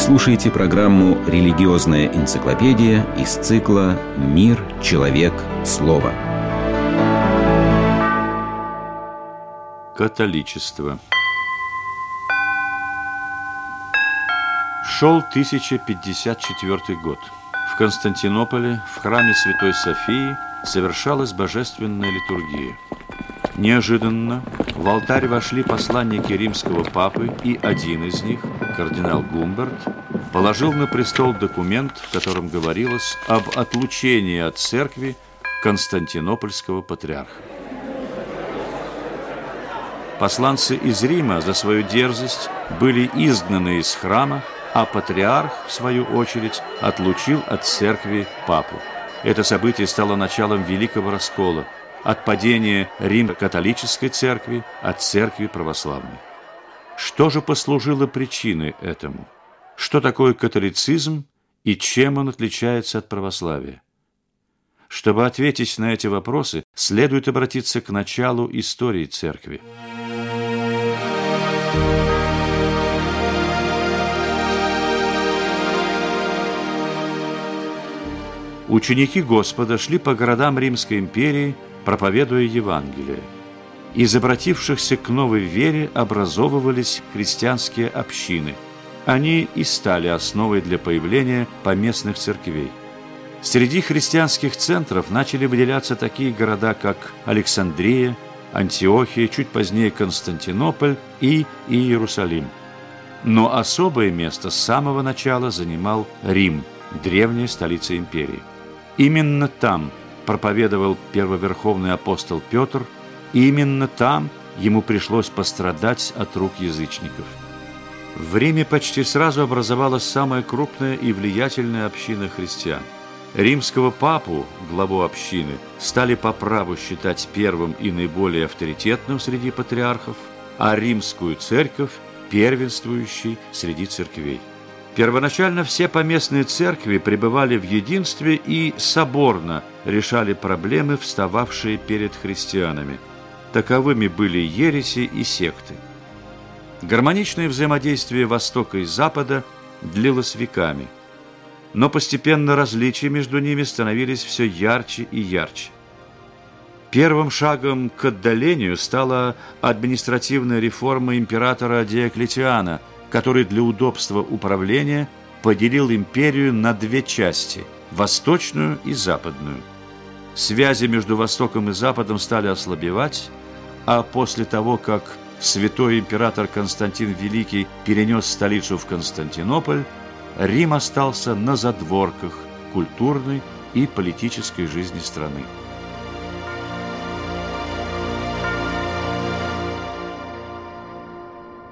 слушаете программу «Религиозная энциклопедия» из цикла «Мир, человек, слово». Католичество Шел 1054 год. В Константинополе, в храме Святой Софии, совершалась божественная литургия. Неожиданно в алтарь вошли посланники римского папы, и один из них, кардинал Гумберт, положил на престол документ, в котором говорилось об отлучении от церкви Константинопольского патриарха. Посланцы из Рима за свою дерзость были изгнаны из храма, а патриарх, в свою очередь, отлучил от церкви папу. Это событие стало началом великого раскола – от падения Рим-католической церкви от церкви православной. Что же послужило причиной этому? Что такое католицизм и чем он отличается от православия? Чтобы ответить на эти вопросы, следует обратиться к началу истории церкви. Ученики Господа шли по городам Римской империи – проповедуя Евангелие. Из обратившихся к новой вере образовывались христианские общины. Они и стали основой для появления поместных церквей. Среди христианских центров начали выделяться такие города, как Александрия, Антиохия, чуть позднее Константинополь и Иерусалим. Но особое место с самого начала занимал Рим, древняя столица империи. Именно там проповедовал первоверховный апостол Петр, и именно там ему пришлось пострадать от рук язычников. В Риме почти сразу образовалась самая крупная и влиятельная община христиан. Римского папу, главу общины, стали по праву считать первым и наиболее авторитетным среди патриархов, а римскую церковь – первенствующей среди церквей. Первоначально все поместные церкви пребывали в единстве и соборно решали проблемы, встававшие перед христианами. Таковыми были ереси и секты. Гармоничное взаимодействие Востока и Запада длилось веками, но постепенно различия между ними становились все ярче и ярче. Первым шагом к отдалению стала административная реформа императора Диоклетиана – который для удобства управления поделил империю на две части – восточную и западную. Связи между Востоком и Западом стали ослабевать, а после того, как святой император Константин Великий перенес столицу в Константинополь, Рим остался на задворках культурной и политической жизни страны.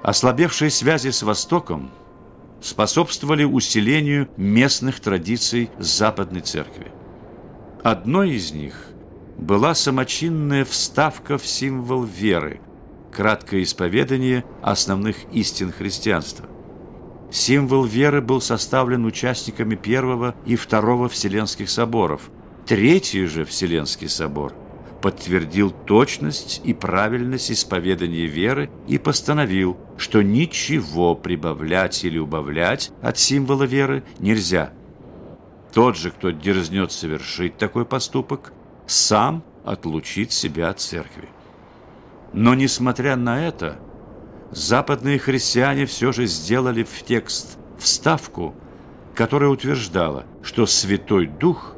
Ослабевшие связи с Востоком способствовали усилению местных традиций Западной Церкви. Одной из них была самочинная вставка в символ веры, краткое исповедание основных истин христианства. Символ веры был составлен участниками Первого и Второго Вселенских соборов. Третий же Вселенский собор – подтвердил точность и правильность исповедания веры и постановил, что ничего прибавлять или убавлять от символа веры нельзя. Тот же, кто дерзнет совершить такой поступок, сам отлучит себя от церкви. Но, несмотря на это, западные христиане все же сделали в текст вставку, которая утверждала, что Святой Дух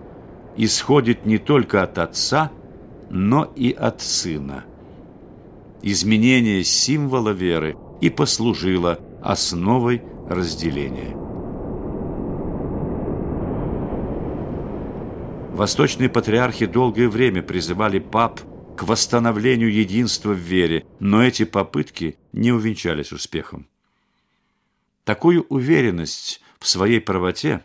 исходит не только от Отца, но и от Сына. Изменение символа веры и послужило основой разделения. Восточные патриархи долгое время призывали пап к восстановлению единства в вере, но эти попытки не увенчались успехом. Такую уверенность в своей правоте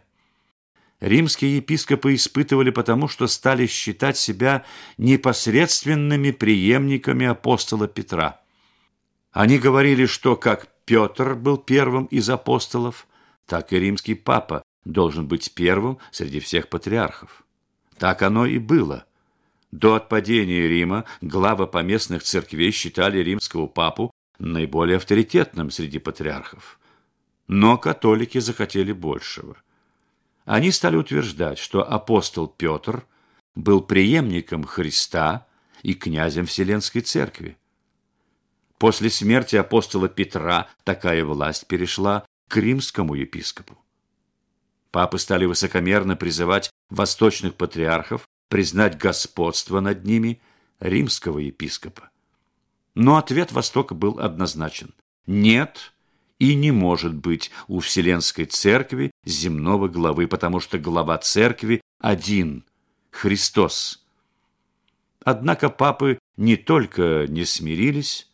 римские епископы испытывали потому, что стали считать себя непосредственными преемниками апостола Петра. Они говорили, что как Петр был первым из апостолов, так и римский папа должен быть первым среди всех патриархов. Так оно и было. До отпадения Рима главы поместных церквей считали римского папу наиболее авторитетным среди патриархов. Но католики захотели большего. Они стали утверждать, что апостол Петр был преемником Христа и князем Вселенской Церкви. После смерти апостола Петра такая власть перешла к римскому епископу. Папы стали высокомерно призывать восточных патриархов признать господство над ними римского епископа. Но ответ Востока был однозначен. Нет и не может быть у Вселенской Церкви земного главы, потому что глава Церкви один – Христос. Однако папы не только не смирились,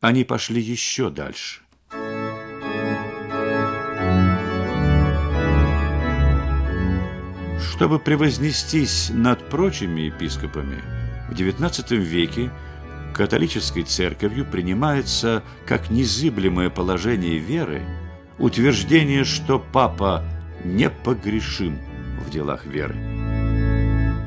они пошли еще дальше. Чтобы превознестись над прочими епископами, в XIX веке католической церковью принимается как незыблемое положение веры утверждение, что папа непогрешим в делах веры.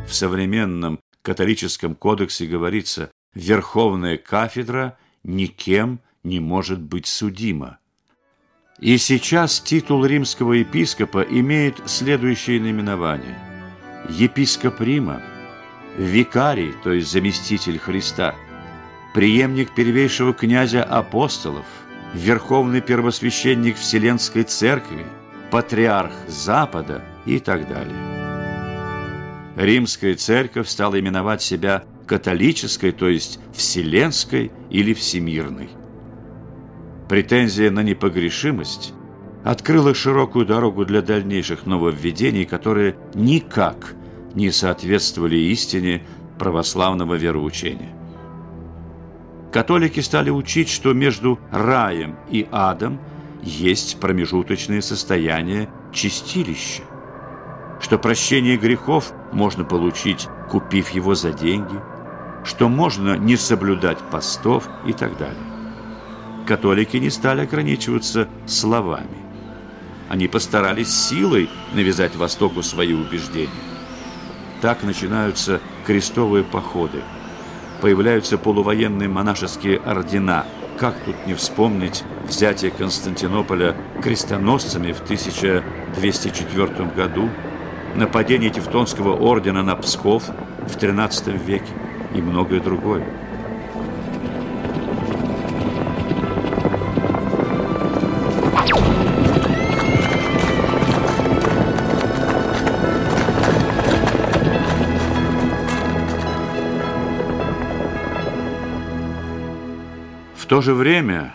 В современном католическом кодексе говорится «Верховная кафедра никем не может быть судима». И сейчас титул римского епископа имеет следующее наименование. Епископ Рима, викарий, то есть заместитель Христа, преемник первейшего князя апостолов, верховный первосвященник Вселенской Церкви, патриарх Запада и так далее. Римская церковь стала именовать себя католической, то есть вселенской или всемирной. Претензия на непогрешимость открыла широкую дорогу для дальнейших нововведений, которые никак не соответствовали истине православного вероучения. Католики стали учить, что между раем и адом есть промежуточное состояние чистилища, что прощение грехов можно получить, купив его за деньги, что можно не соблюдать постов и так далее католики не стали ограничиваться словами. Они постарались силой навязать Востоку свои убеждения. Так начинаются крестовые походы. Появляются полувоенные монашеские ордена. Как тут не вспомнить взятие Константинополя крестоносцами в 1204 году, нападение Тевтонского ордена на Псков в XIII веке и многое другое. То же время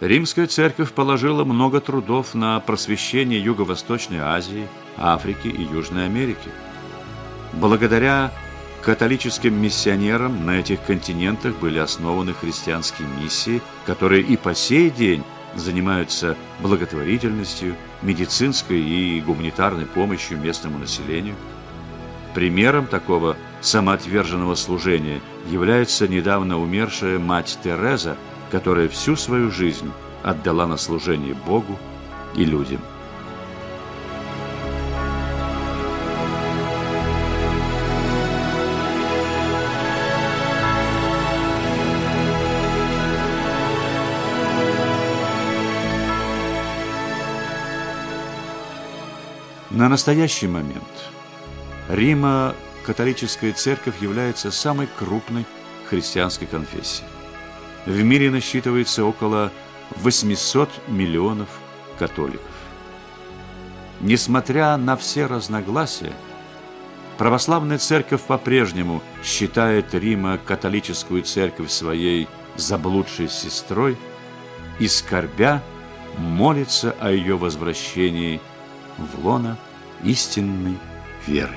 Римская церковь положила много трудов на просвещение Юго-Восточной Азии, Африки и Южной Америки. Благодаря католическим миссионерам на этих континентах были основаны христианские миссии, которые и по сей день занимаются благотворительностью, медицинской и гуманитарной помощью местному населению. Примером такого самоотверженного служения является недавно умершая мать Тереза, которая всю свою жизнь отдала на служение Богу и людям. На настоящий момент Рима католическая церковь является самой крупной христианской конфессией. В мире насчитывается около 800 миллионов католиков. Несмотря на все разногласия, православная церковь по-прежнему считает Рима католическую церковь своей заблудшей сестрой и, скорбя, молится о ее возвращении в лоно истинной веры.